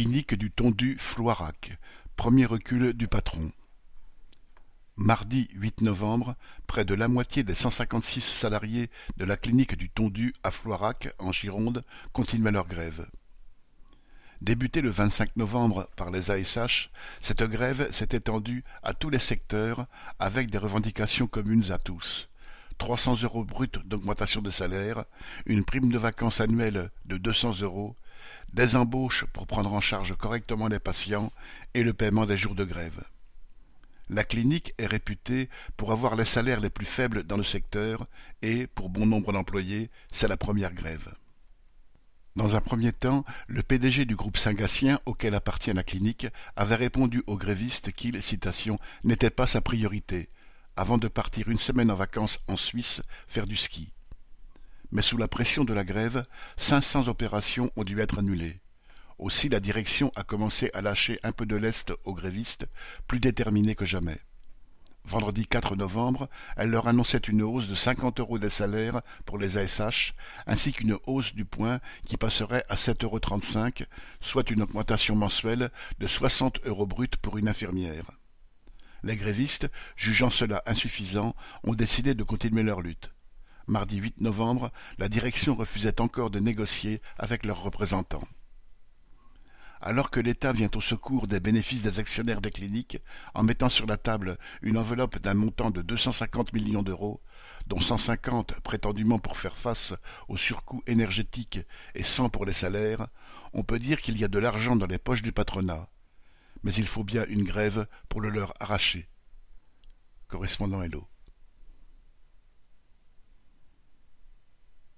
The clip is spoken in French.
Clinique du tondu Floirac, premier recul du patron. Mardi 8 novembre, près de la moitié des 156 salariés de la clinique du tondu à Floirac, en Gironde, continuaient leur grève. Débutée le 25 novembre par les ASH, cette grève s'est étendue à tous les secteurs avec des revendications communes à tous. 300 euros bruts d'augmentation de salaire, une prime de vacances annuelle de 200 euros, des embauches pour prendre en charge correctement les patients et le paiement des jours de grève. La clinique est réputée pour avoir les salaires les plus faibles dans le secteur et, pour bon nombre d'employés, c'est la première grève. Dans un premier temps, le PDG du groupe Saint-Gatien, auquel appartient la clinique, avait répondu aux grévistes qu'il, citation, n'était pas sa priorité, avant de partir une semaine en vacances en Suisse faire du ski mais sous la pression de la grève, cinq cents opérations ont dû être annulées. Aussi la direction a commencé à lâcher un peu de lest aux grévistes, plus déterminés que jamais. Vendredi 4 novembre, elle leur annonçait une hausse de 50 euros des salaires pour les ASH, ainsi qu'une hausse du point qui passerait à 7,35 euros, soit une augmentation mensuelle de 60 euros bruts pour une infirmière. Les grévistes, jugeant cela insuffisant, ont décidé de continuer leur lutte mardi 8 novembre, la direction refusait encore de négocier avec leurs représentants. Alors que l'État vient au secours des bénéfices des actionnaires des cliniques en mettant sur la table une enveloppe d'un montant de 250 millions d'euros, dont 150 prétendument pour faire face aux surcoûts énergétiques et 100 pour les salaires, on peut dire qu'il y a de l'argent dans les poches du patronat. Mais il faut bien une grève pour le leur arracher. Correspondant Hello.